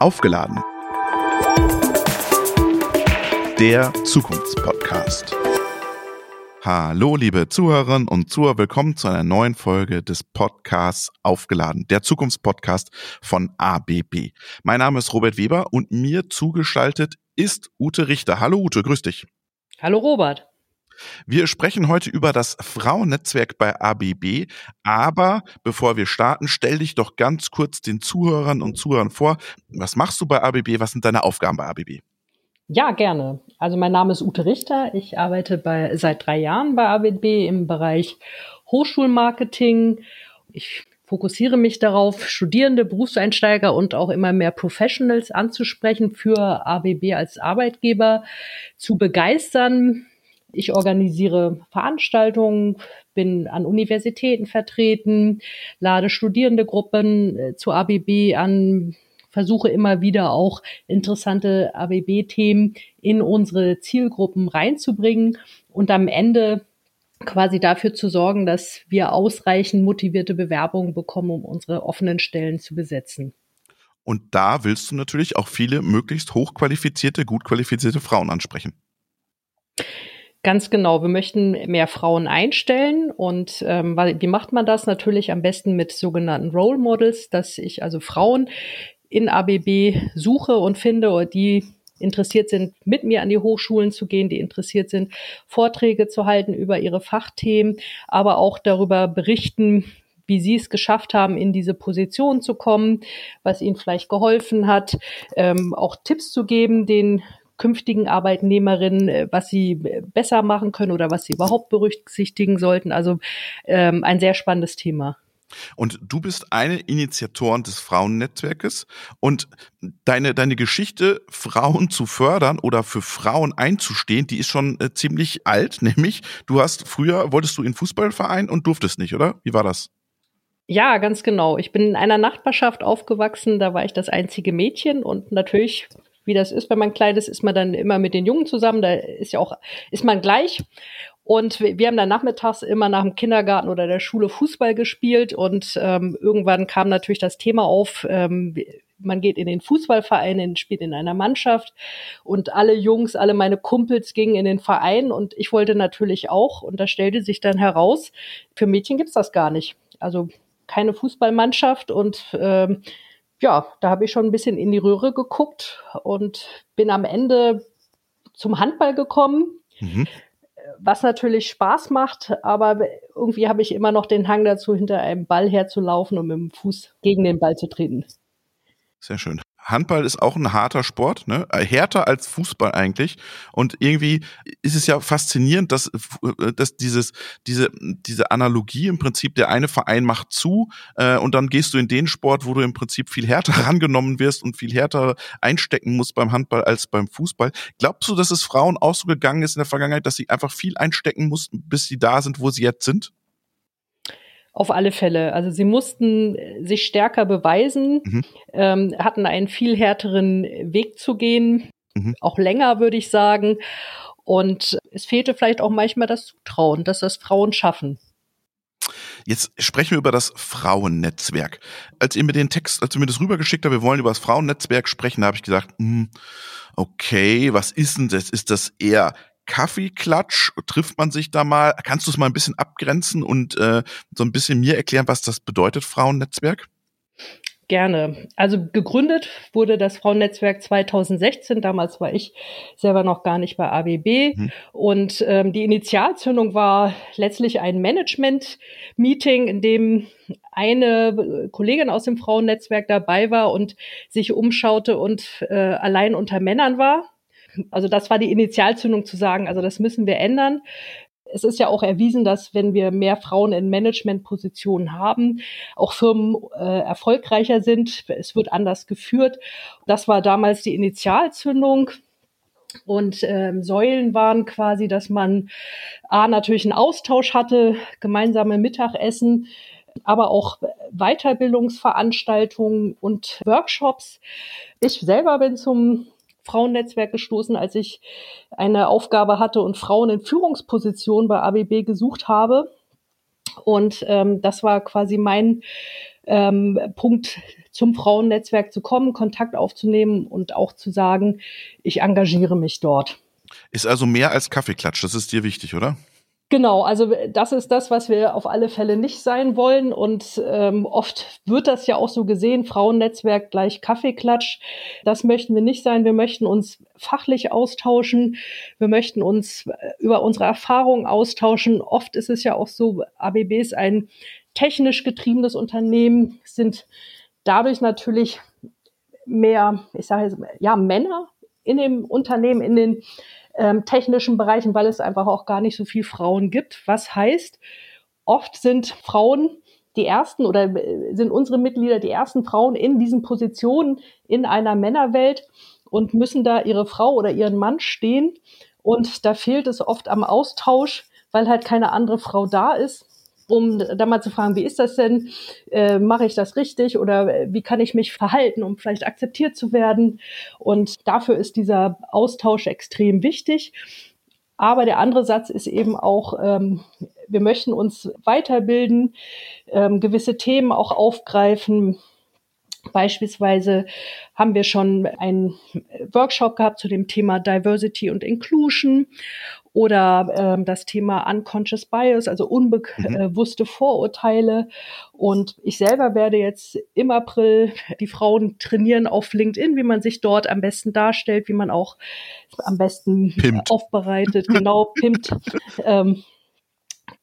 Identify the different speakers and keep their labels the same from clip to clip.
Speaker 1: Aufgeladen. Der Zukunftspodcast. Hallo, liebe Zuhörerinnen und Zuhörer, willkommen zu einer neuen Folge des Podcasts Aufgeladen, der Zukunftspodcast von ABB. Mein Name ist Robert Weber und mir zugeschaltet ist Ute Richter. Hallo Ute, grüß dich.
Speaker 2: Hallo Robert.
Speaker 1: Wir sprechen heute über das Frauennetzwerk bei ABB, aber bevor wir starten, stell dich doch ganz kurz den Zuhörern und Zuhörern vor. Was machst du bei ABB? Was sind deine Aufgaben bei ABB?
Speaker 2: Ja, gerne. Also mein Name ist Ute Richter. Ich arbeite bei, seit drei Jahren bei ABB im Bereich Hochschulmarketing. Ich fokussiere mich darauf, Studierende, Berufseinsteiger und auch immer mehr Professionals anzusprechen, für ABB als Arbeitgeber zu begeistern, ich organisiere Veranstaltungen, bin an Universitäten vertreten, lade Studierendegruppen äh, zu ABB an, versuche immer wieder auch interessante ABB-Themen in unsere Zielgruppen reinzubringen und am Ende quasi dafür zu sorgen, dass wir ausreichend motivierte Bewerbungen bekommen, um unsere offenen Stellen zu besetzen.
Speaker 1: Und da willst du natürlich auch viele möglichst hochqualifizierte, gut qualifizierte Frauen ansprechen.
Speaker 2: Ganz genau. Wir möchten mehr Frauen einstellen und ähm, weil, wie macht man das? Natürlich am besten mit sogenannten Role Models, dass ich also Frauen in ABB suche und finde, die interessiert sind, mit mir an die Hochschulen zu gehen, die interessiert sind, Vorträge zu halten über ihre Fachthemen, aber auch darüber berichten, wie sie es geschafft haben, in diese Position zu kommen, was ihnen vielleicht geholfen hat, ähm, auch Tipps zu geben, den künftigen Arbeitnehmerinnen, äh, was sie besser machen können oder was sie überhaupt berücksichtigen sollten. Also ähm, ein sehr spannendes Thema.
Speaker 1: Und du bist eine Initiatorin des Frauennetzwerkes und deine, deine Geschichte, Frauen zu fördern oder für Frauen einzustehen, die ist schon äh, ziemlich alt, nämlich du hast früher, wolltest du in Fußballverein und durftest nicht, oder? Wie war das?
Speaker 2: Ja, ganz genau. Ich bin in einer Nachbarschaft aufgewachsen, da war ich das einzige Mädchen und natürlich wie das ist, wenn man klein ist, ist man dann immer mit den Jungen zusammen. Da ist ja auch, ist man gleich. Und wir, haben dann nachmittags immer nach dem Kindergarten oder der Schule Fußball gespielt und ähm, irgendwann kam natürlich das Thema auf, ähm, man geht in den Fußballverein, spielt in einer Mannschaft und alle Jungs, alle meine Kumpels gingen in den Verein und ich wollte natürlich auch und da stellte sich dann heraus, für Mädchen gibt's das gar nicht. Also keine Fußballmannschaft und ähm, ja, da habe ich schon ein bisschen in die Röhre geguckt und bin am Ende zum Handball gekommen. Mhm. Was natürlich Spaß macht, aber irgendwie habe ich immer noch den Hang dazu, hinter einem Ball herzulaufen und mit dem Fuß gegen den Ball zu treten.
Speaker 1: Sehr schön. Handball ist auch ein harter Sport, ne? Äh, härter als Fußball eigentlich. Und irgendwie ist es ja faszinierend, dass, äh, dass dieses, diese, diese Analogie im Prinzip, der eine Verein macht zu äh, und dann gehst du in den Sport, wo du im Prinzip viel härter rangenommen wirst und viel härter einstecken musst beim Handball als beim Fußball. Glaubst du, dass es Frauen auch so gegangen ist in der Vergangenheit, dass sie einfach viel einstecken mussten, bis sie da sind, wo sie jetzt sind?
Speaker 2: Auf alle Fälle. Also sie mussten sich stärker beweisen, mhm. ähm, hatten einen viel härteren Weg zu gehen, mhm. auch länger, würde ich sagen. Und es fehlte vielleicht auch manchmal das Zutrauen, dass das Frauen schaffen.
Speaker 1: Jetzt sprechen wir über das Frauennetzwerk. Als ihr mir den Text, als ihr mir das rübergeschickt habt, wir wollen über das Frauennetzwerk sprechen, da habe ich gesagt, hm, okay, was ist denn das? Ist das eher Kaffeeklatsch? Trifft man sich da mal? Kannst du es mal ein bisschen abgrenzen und äh, so ein bisschen mir erklären, was das bedeutet, Frauennetzwerk?
Speaker 2: Gerne. Also gegründet wurde das Frauennetzwerk 2016. Damals war ich selber noch gar nicht bei ABB. Hm. Und ähm, die Initialzündung war letztlich ein Management-Meeting, in dem eine Kollegin aus dem Frauennetzwerk dabei war und sich umschaute und äh, allein unter Männern war. Also das war die Initialzündung zu sagen, also das müssen wir ändern. Es ist ja auch erwiesen, dass wenn wir mehr Frauen in Managementpositionen haben, auch Firmen äh, erfolgreicher sind. Es wird anders geführt. Das war damals die Initialzündung. Und ähm, Säulen waren quasi, dass man A, natürlich einen Austausch hatte, gemeinsame Mittagessen, aber auch Weiterbildungsveranstaltungen und Workshops. Ich selber bin zum Frauennetzwerk gestoßen, als ich eine Aufgabe hatte und Frauen in Führungspositionen bei ABB gesucht habe. Und ähm, das war quasi mein ähm, Punkt zum Frauennetzwerk zu kommen, Kontakt aufzunehmen und auch zu sagen, ich engagiere mich dort.
Speaker 1: Ist also mehr als Kaffeeklatsch, das ist dir wichtig, oder?
Speaker 2: Genau, also das ist das, was wir auf alle Fälle nicht sein wollen. Und ähm, oft wird das ja auch so gesehen, Frauennetzwerk gleich Kaffeeklatsch. Das möchten wir nicht sein. Wir möchten uns fachlich austauschen. Wir möchten uns äh, über unsere Erfahrungen austauschen. Oft ist es ja auch so, ABB ist ein technisch getriebenes Unternehmen, sind dadurch natürlich mehr, ich sage jetzt, ja, Männer in dem Unternehmen, in den ähm, technischen Bereichen, weil es einfach auch gar nicht so viel Frauen gibt. Was heißt, oft sind Frauen die ersten oder äh, sind unsere Mitglieder die ersten Frauen in diesen Positionen in einer Männerwelt und müssen da ihre Frau oder ihren Mann stehen. Und da fehlt es oft am Austausch, weil halt keine andere Frau da ist um da mal zu fragen, wie ist das denn? Äh, Mache ich das richtig oder äh, wie kann ich mich verhalten, um vielleicht akzeptiert zu werden? Und dafür ist dieser Austausch extrem wichtig. Aber der andere Satz ist eben auch, ähm, wir möchten uns weiterbilden, ähm, gewisse Themen auch aufgreifen. Beispielsweise haben wir schon einen Workshop gehabt zu dem Thema Diversity und Inclusion oder ähm, das Thema Unconscious Bias, also unbewusste mhm. Vorurteile. Und ich selber werde jetzt im April die Frauen trainieren auf LinkedIn, wie man sich dort am besten darstellt, wie man auch am besten pimpt. aufbereitet, genau, pimpt. ähm,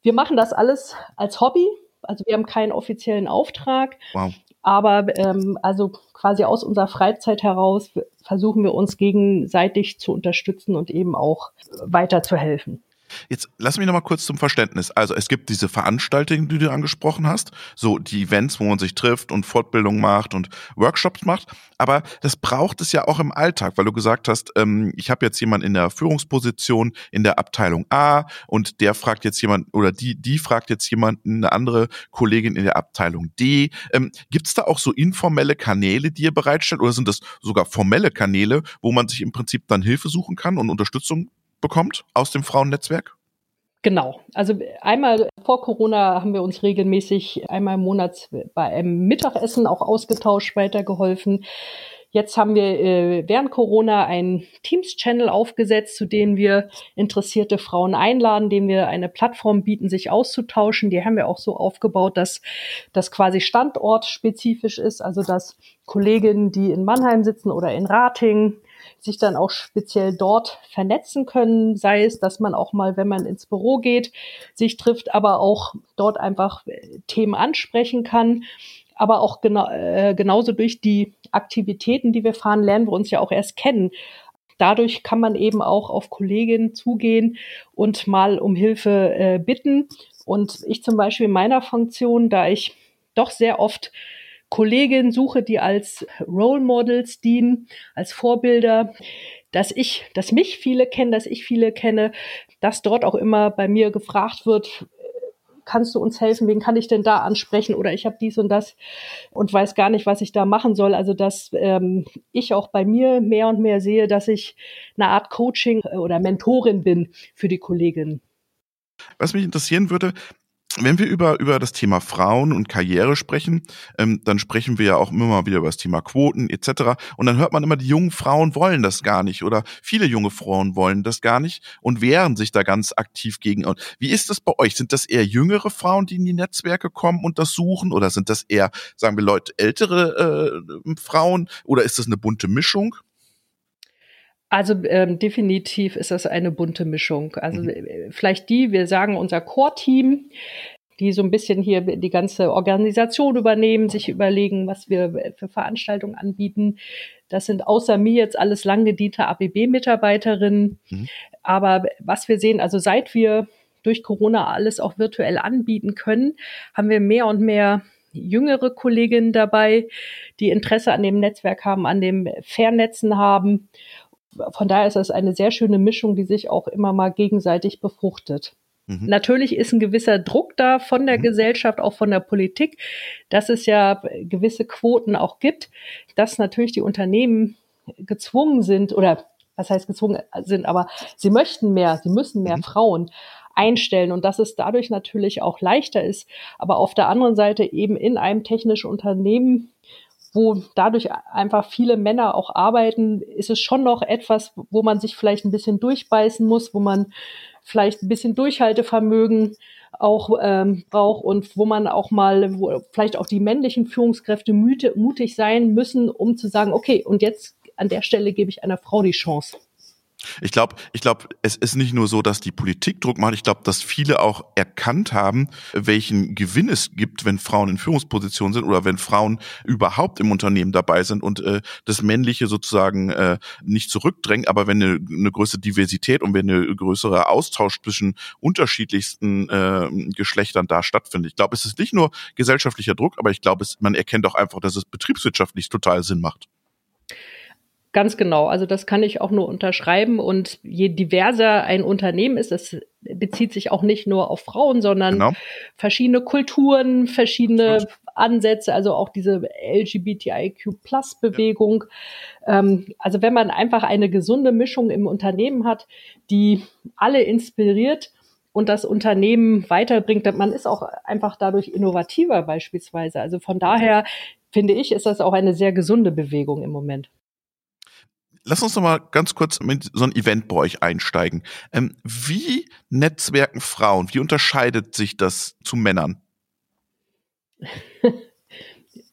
Speaker 2: wir machen das alles als Hobby. Also wir haben keinen offiziellen Auftrag. Wow. Aber ähm, also quasi aus unserer Freizeit heraus versuchen wir uns gegenseitig zu unterstützen und eben auch weiterzuhelfen.
Speaker 1: Jetzt lass mich noch mal kurz zum Verständnis. Also es gibt diese Veranstaltungen, die du angesprochen hast, so die Events, wo man sich trifft und Fortbildung macht und Workshops macht. Aber das braucht es ja auch im Alltag, weil du gesagt hast, ähm, ich habe jetzt jemanden in der Führungsposition in der Abteilung A und der fragt jetzt jemand oder die die fragt jetzt jemanden, eine andere Kollegin in der Abteilung D. Ähm, gibt es da auch so informelle Kanäle, die ihr bereitstellt, oder sind das sogar formelle Kanäle, wo man sich im Prinzip dann Hilfe suchen kann und Unterstützung bekommt aus dem Frauennetzwerk?
Speaker 2: Genau. Also einmal vor Corona haben wir uns regelmäßig einmal im Monat bei einem Mittagessen auch ausgetauscht, weitergeholfen. Jetzt haben wir äh, während Corona einen Teams-Channel aufgesetzt, zu dem wir interessierte Frauen einladen, dem wir eine Plattform bieten, sich auszutauschen. Die haben wir auch so aufgebaut, dass das quasi standortspezifisch ist, also dass Kolleginnen, die in Mannheim sitzen oder in Rating, sich dann auch speziell dort vernetzen können, sei es, dass man auch mal, wenn man ins Büro geht, sich trifft, aber auch dort einfach äh, Themen ansprechen kann. Aber auch genau, äh, genauso durch die Aktivitäten, die wir fahren, lernen wir uns ja auch erst kennen. Dadurch kann man eben auch auf Kolleginnen zugehen und mal um Hilfe äh, bitten. Und ich zum Beispiel in meiner Funktion, da ich doch sehr oft Kolleginnen suche, die als Role Models dienen, als Vorbilder, dass ich, dass mich viele kennen, dass ich viele kenne, dass dort auch immer bei mir gefragt wird, kannst du uns helfen? Wen kann ich denn da ansprechen? Oder ich habe dies und das und weiß gar nicht, was ich da machen soll. Also dass ähm, ich auch bei mir mehr und mehr sehe, dass ich eine Art Coaching oder Mentorin bin für die Kolleginnen.
Speaker 1: Was mich interessieren würde, wenn wir über, über das Thema Frauen und Karriere sprechen, ähm, dann sprechen wir ja auch immer mal wieder über das Thema Quoten etc. Und dann hört man immer, die jungen Frauen wollen das gar nicht oder viele junge Frauen wollen das gar nicht und wehren sich da ganz aktiv gegen. Und wie ist das bei euch? Sind das eher jüngere Frauen, die in die Netzwerke kommen und das suchen oder sind das eher, sagen wir Leute, ältere äh, Frauen oder ist das eine bunte Mischung?
Speaker 2: Also ähm, definitiv ist das eine bunte Mischung. Also mhm. Äh, vielleicht die, wir sagen unser Core-Team, die so ein bisschen hier die ganze Organisation übernehmen, sich überlegen, was wir für Veranstaltungen anbieten. Das sind außer mir jetzt alles lang gediente ABB-Mitarbeiterinnen. Mhm. Aber was wir sehen, also seit wir durch Corona alles auch virtuell anbieten können, haben wir mehr und mehr jüngere Kolleginnen dabei, die Interesse an dem Netzwerk haben, an dem Vernetzen haben von daher ist das eine sehr schöne Mischung, die sich auch immer mal gegenseitig befruchtet. Mhm. Natürlich ist ein gewisser Druck da von der mhm. Gesellschaft, auch von der Politik, dass es ja gewisse Quoten auch gibt, dass natürlich die Unternehmen gezwungen sind oder was heißt gezwungen sind, aber sie möchten mehr, sie müssen mehr mhm. Frauen einstellen und dass es dadurch natürlich auch leichter ist, aber auf der anderen Seite eben in einem technischen Unternehmen wo dadurch einfach viele Männer auch arbeiten, ist es schon noch etwas, wo man sich vielleicht ein bisschen durchbeißen muss, wo man vielleicht ein bisschen Durchhaltevermögen auch ähm, braucht und wo man auch mal, wo vielleicht auch die männlichen Führungskräfte müde, mutig sein müssen, um zu sagen, okay, und jetzt an der Stelle gebe ich einer Frau die Chance.
Speaker 1: Ich glaube, ich glaube, es ist nicht nur so, dass die Politik Druck macht. Ich glaube, dass viele auch erkannt haben, welchen Gewinn es gibt, wenn Frauen in Führungspositionen sind oder wenn Frauen überhaupt im Unternehmen dabei sind und äh, das Männliche sozusagen äh, nicht zurückdrängen. Aber wenn eine, eine größere Diversität und wenn eine größere Austausch zwischen unterschiedlichsten äh, Geschlechtern da stattfindet. Ich glaube, es ist nicht nur gesellschaftlicher Druck, aber ich glaube, man erkennt auch einfach, dass es betriebswirtschaftlich total Sinn macht.
Speaker 2: Ganz genau. Also das kann ich auch nur unterschreiben. Und je diverser ein Unternehmen ist, das bezieht sich auch nicht nur auf Frauen, sondern genau. verschiedene Kulturen, verschiedene Gut. Ansätze, also auch diese LGBTIQ-Plus-Bewegung. Ja. Ähm, also wenn man einfach eine gesunde Mischung im Unternehmen hat, die alle inspiriert, und das Unternehmen weiterbringt. Man ist auch einfach dadurch innovativer beispielsweise. Also von daher finde ich, ist das auch eine sehr gesunde Bewegung im Moment.
Speaker 1: Lass uns noch mal ganz kurz mit so ein Event bei euch einsteigen. Ähm, wie netzwerken Frauen? Wie unterscheidet sich das zu Männern?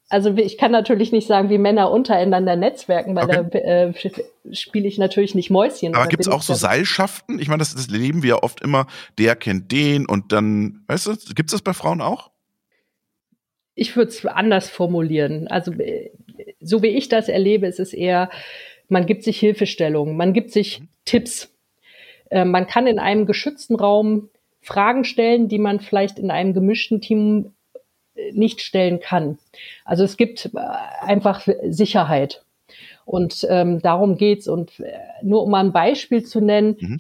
Speaker 2: Also ich kann natürlich nicht sagen, wie Männer untereinander netzwerken, weil okay. da äh, spiele ich natürlich nicht Mäuschen.
Speaker 1: Aber gibt es auch so Seilschaften? Ich meine, das, das leben wir ja oft immer, der kennt den und dann, weißt du, gibt es das bei Frauen auch?
Speaker 2: Ich würde es anders formulieren. Also äh, so wie ich das erlebe, ist es eher, man gibt sich Hilfestellungen, man gibt sich mhm. Tipps. Äh, man kann in einem geschützten Raum Fragen stellen, die man vielleicht in einem gemischten Team äh, nicht stellen kann. Also es gibt äh, einfach Sicherheit. Und ähm, darum geht's. Und äh, nur um mal ein Beispiel zu nennen, mhm.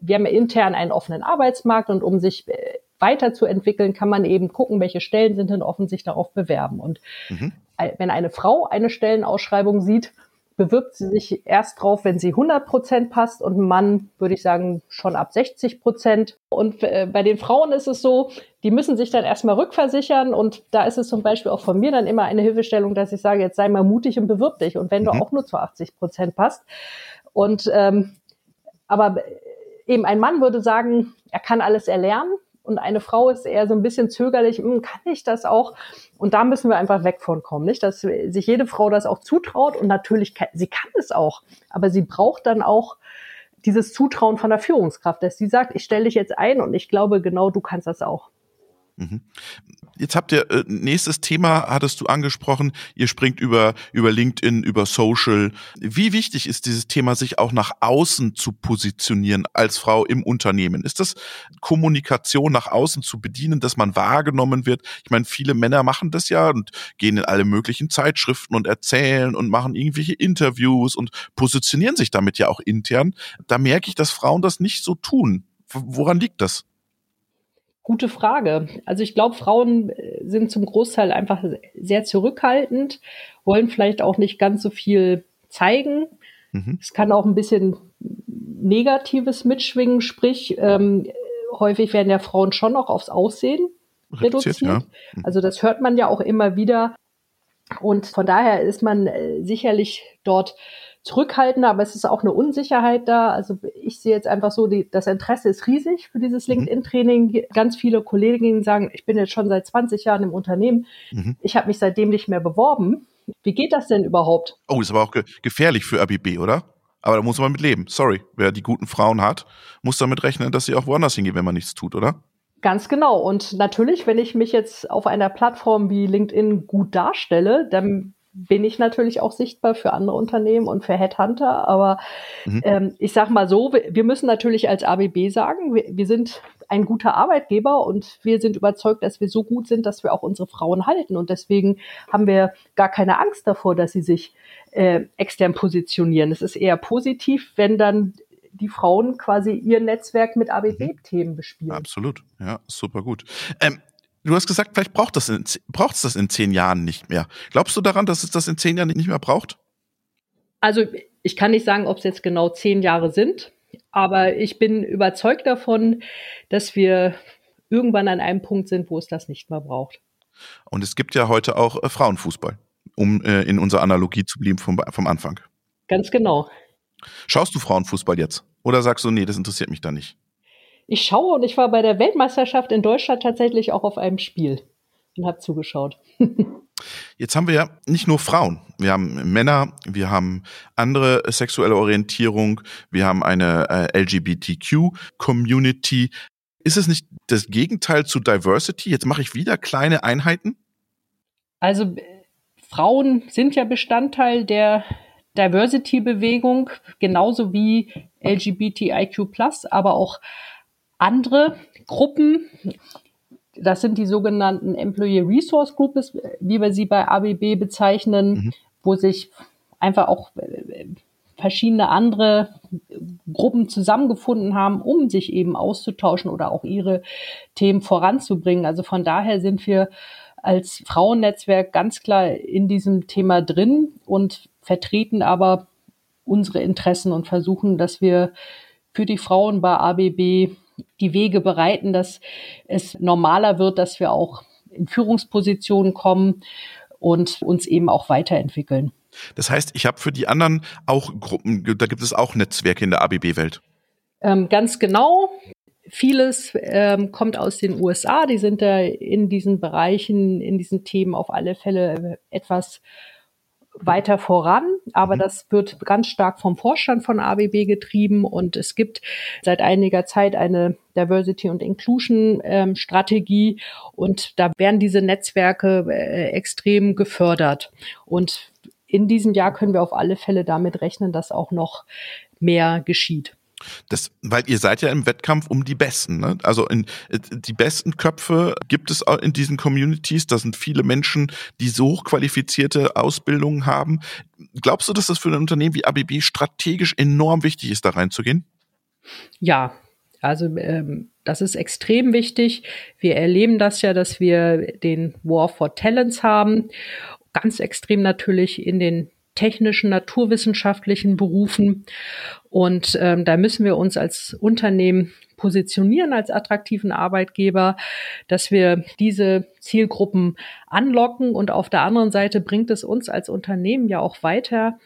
Speaker 2: wir haben intern einen offenen Arbeitsmarkt und um sich weiterzuentwickeln, kann man eben gucken, welche Stellen sind denn offen, sich darauf bewerben. Und mhm. wenn eine Frau eine Stellenausschreibung sieht, bewirbt sie sich erst drauf, wenn sie 100 Prozent passt und ein Mann, würde ich sagen, schon ab 60 Prozent. Und äh, bei den Frauen ist es so, die müssen sich dann erstmal rückversichern und da ist es zum Beispiel auch von mir dann immer eine Hilfestellung, dass ich sage, jetzt sei mal mutig und bewirb dich und wenn mhm. du auch nur zu 80 Prozent passt. Und ähm, aber eben ein Mann würde sagen, er kann alles erlernen und eine Frau ist eher so ein bisschen zögerlich, hm, kann ich das auch? Und da müssen wir einfach weg von kommen, nicht? Dass sich jede Frau das auch zutraut und natürlich, sie kann es auch, aber sie braucht dann auch dieses Zutrauen von der Führungskraft, dass sie sagt, ich stelle dich jetzt ein und ich glaube genau, du kannst das auch.
Speaker 1: Mhm. Jetzt habt ihr äh, nächstes Thema hattest du angesprochen. Ihr springt über über LinkedIn, über Social. Wie wichtig ist dieses Thema, sich auch nach außen zu positionieren als Frau im Unternehmen? Ist das Kommunikation nach außen zu bedienen, dass man wahrgenommen wird? Ich meine, viele Männer machen das ja und gehen in alle möglichen Zeitschriften und erzählen und machen irgendwelche Interviews und positionieren sich damit ja auch intern. Da merke ich, dass Frauen das nicht so tun. Woran liegt das?
Speaker 2: Gute Frage. Also ich glaube, Frauen äh, sind zum Großteil einfach sehr zurückhaltend, wollen vielleicht auch nicht ganz so viel zeigen. Mhm. Es kann auch ein bisschen Negatives mitschwingen, sprich, ähm, häufig werden ja Frauen schon noch aufs Aussehen reduziert. reduziert. Ja. Also das hört man ja auch immer wieder. Und von daher ist man äh, sicherlich dort zurückhaltender, aber es ist auch eine Unsicherheit da. Also ich sehe jetzt einfach so, die, das Interesse ist riesig für dieses mhm. LinkedIn-Training. Ganz viele Kolleginnen sagen, ich bin jetzt schon seit 20 Jahren im Unternehmen. Mhm. Ich habe mich seitdem nicht mehr beworben. Wie geht das denn überhaupt?
Speaker 1: Oh, ist aber auch ge gefährlich für ABB, oder? Aber da muss man mit leben. Sorry, wer die guten Frauen hat, muss damit rechnen, dass sie auch woanders hingehen, wenn man nichts tut, oder?
Speaker 2: Ganz genau. Und natürlich, wenn ich mich jetzt auf einer Plattform wie LinkedIn gut darstelle, dann bin ich natürlich auch sichtbar für andere Unternehmen und für Headhunter. Aber mhm. ähm, ich sag mal so, wir müssen natürlich als ABB sagen, wir, wir, sind ein guter Arbeitgeber und wir sind überzeugt, dass wir so gut sind, dass wir auch unsere Frauen halten. Und deswegen haben wir gar keine Angst davor, dass sie sich äh, extern positionieren. Es ist eher positiv, wenn dann die Frauen quasi ihr Netzwerk mit ABB-Themen bespielen.
Speaker 1: Absolut, ja, super gut. Ähm, Du hast gesagt, vielleicht braucht es das in zehn Jahren nicht mehr. Glaubst du daran, dass es das in zehn Jahren nicht mehr braucht?
Speaker 2: Also ich kann nicht sagen, ob es jetzt genau zehn Jahre sind, aber ich bin überzeugt davon, dass wir irgendwann an einem Punkt sind, wo es das nicht mehr braucht.
Speaker 1: Und es gibt ja heute auch äh, Frauenfußball. um äh, in unserer Analogie zu blieben vom, vom Anfang.
Speaker 2: Ganz genau.
Speaker 1: Schaust du Frauenfußball jetzt? Oder sagst du, nee, das interessiert mich da nicht?
Speaker 2: Ich schaue und ich war bei der Weltmeisterschaft in Deutschland tatsächlich auch auf einem Spiel und habe zugeschaut.
Speaker 1: Jetzt haben wir ja nicht nur Frauen. Wir haben Männer, wir haben andere sexuelle Orientierung, wir haben eine äh, LGBTQ-Community. Ist es nicht das Gegenteil zu Diversity? Jetzt mache ich wieder kleine Einheiten?
Speaker 2: Also Frauen sind ja Bestandteil der Diversity-Bewegung, genauso wie LGBTIQ+, aber auch andere Gruppen. Das sind die sogenannten Employee Resource Groups, wie wir sie bei ABB bezeichnen, mhm. wo sich einfach auch äh, verschiedene andere Gruppen zusammengefunden haben, um sich eben auszutauschen oder auch ihre Themen voranzubringen. Also von daher sind wir als Frauennetzwerk ganz klar in diesem Thema drin und vertreten aber unsere Interessen und versuchen, dass wir für die Frauen bei ABB die Wege bereiten, dass es normaler wird, dass wir auch in Führungspositionen kommen und uns eben auch weiterentwickeln.
Speaker 1: Das heißt, ich habe für die anderen auch Gruppen, da gibt es auch Netzwerke in der ABB-Welt.
Speaker 2: Ähm, ganz genau. Vieles ähm, kommt aus den USA. Die sind da in diesen Bereichen, in diesen Themen auf alle Fälle etwas weiter voran, aber mhm. das wird ganz stark vom Vorstand von ABB getrieben und es gibt seit einiger Zeit eine Diversity und Inclusion ähm, Strategie und da werden diese Netzwerke äh, extrem gefördert und in diesem Jahr können wir auf alle Fälle damit rechnen, dass auch noch mehr geschieht.
Speaker 1: Das, weil ihr seid ja im Wettkampf um die Besten. Ne? Also in, die besten Köpfe gibt es in diesen Communities. Da sind viele Menschen, die so hochqualifizierte Ausbildungen haben. Glaubst du, dass das für ein Unternehmen wie ABB strategisch enorm wichtig ist, da reinzugehen?
Speaker 2: Ja, also ähm, das ist extrem wichtig. Wir erleben das ja, dass wir den War for Talents haben. Ganz extrem natürlich in den technischen, naturwissenschaftlichen Berufen. Und ähm, da müssen wir uns als Unternehmen positionieren als attraktiven Arbeitgeber, dass wir diese Zielgruppen anlocken. Und auf der anderen Seite bringt es uns als Unternehmen ja auch weiter,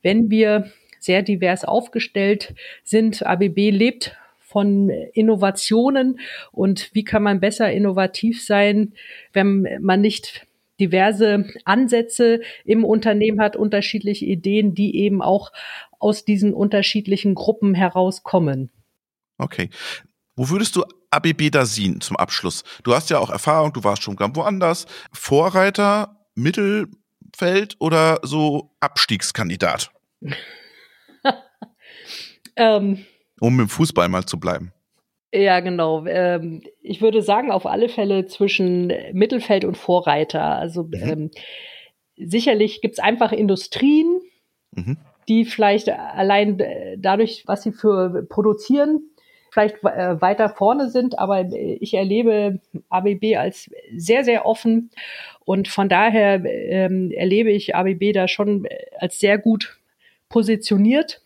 Speaker 2: wenn wir sehr divers aufgestellt sind. ABB lebt von Innovationen und wie kann man besser innovativ sein, wenn man nicht diverse Ansätze im Unternehmen hat, unterschiedliche Ideen, die eben auch aus diesen unterschiedlichen Gruppen herauskommen.
Speaker 1: Okay. Wo würdest du ABB da sehen zum Abschluss? Du hast ja auch Erfahrung, du warst schon ganz woanders. Vorreiter, Mittelfeld oder so Abstiegskandidat? ähm, um im Fußball mal zu bleiben.
Speaker 2: Ja, genau. Ähm, ich würde sagen, auf alle Fälle zwischen Mittelfeld und Vorreiter. Also mhm. ähm, sicherlich gibt's einfach Industrien, mhm. die vielleicht allein dadurch, was sie für produzieren, vielleicht äh, weiter vorne sind, aber ich erlebe ABB als sehr, sehr offen und von daher ähm, erlebe ich ABB da schon als sehr gut positioniert.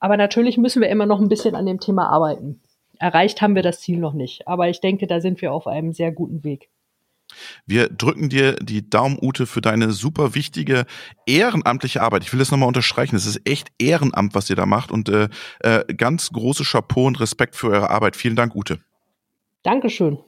Speaker 2: Aber natürlich müssen wir immer noch ein bisschen an dem Thema arbeiten erreicht haben wir das Ziel noch nicht. Aber ich denke, da sind wir auf einem sehr guten Weg.
Speaker 1: Wir drücken dir die Daumen, Ute, für deine super wichtige ehrenamtliche Arbeit. Ich will das nochmal unterstreichen. Es ist echt Ehrenamt, was ihr da macht. Und äh, äh, ganz große Chapeau und Respekt für eure Arbeit. Vielen Dank, Ute.
Speaker 2: Dankeschön.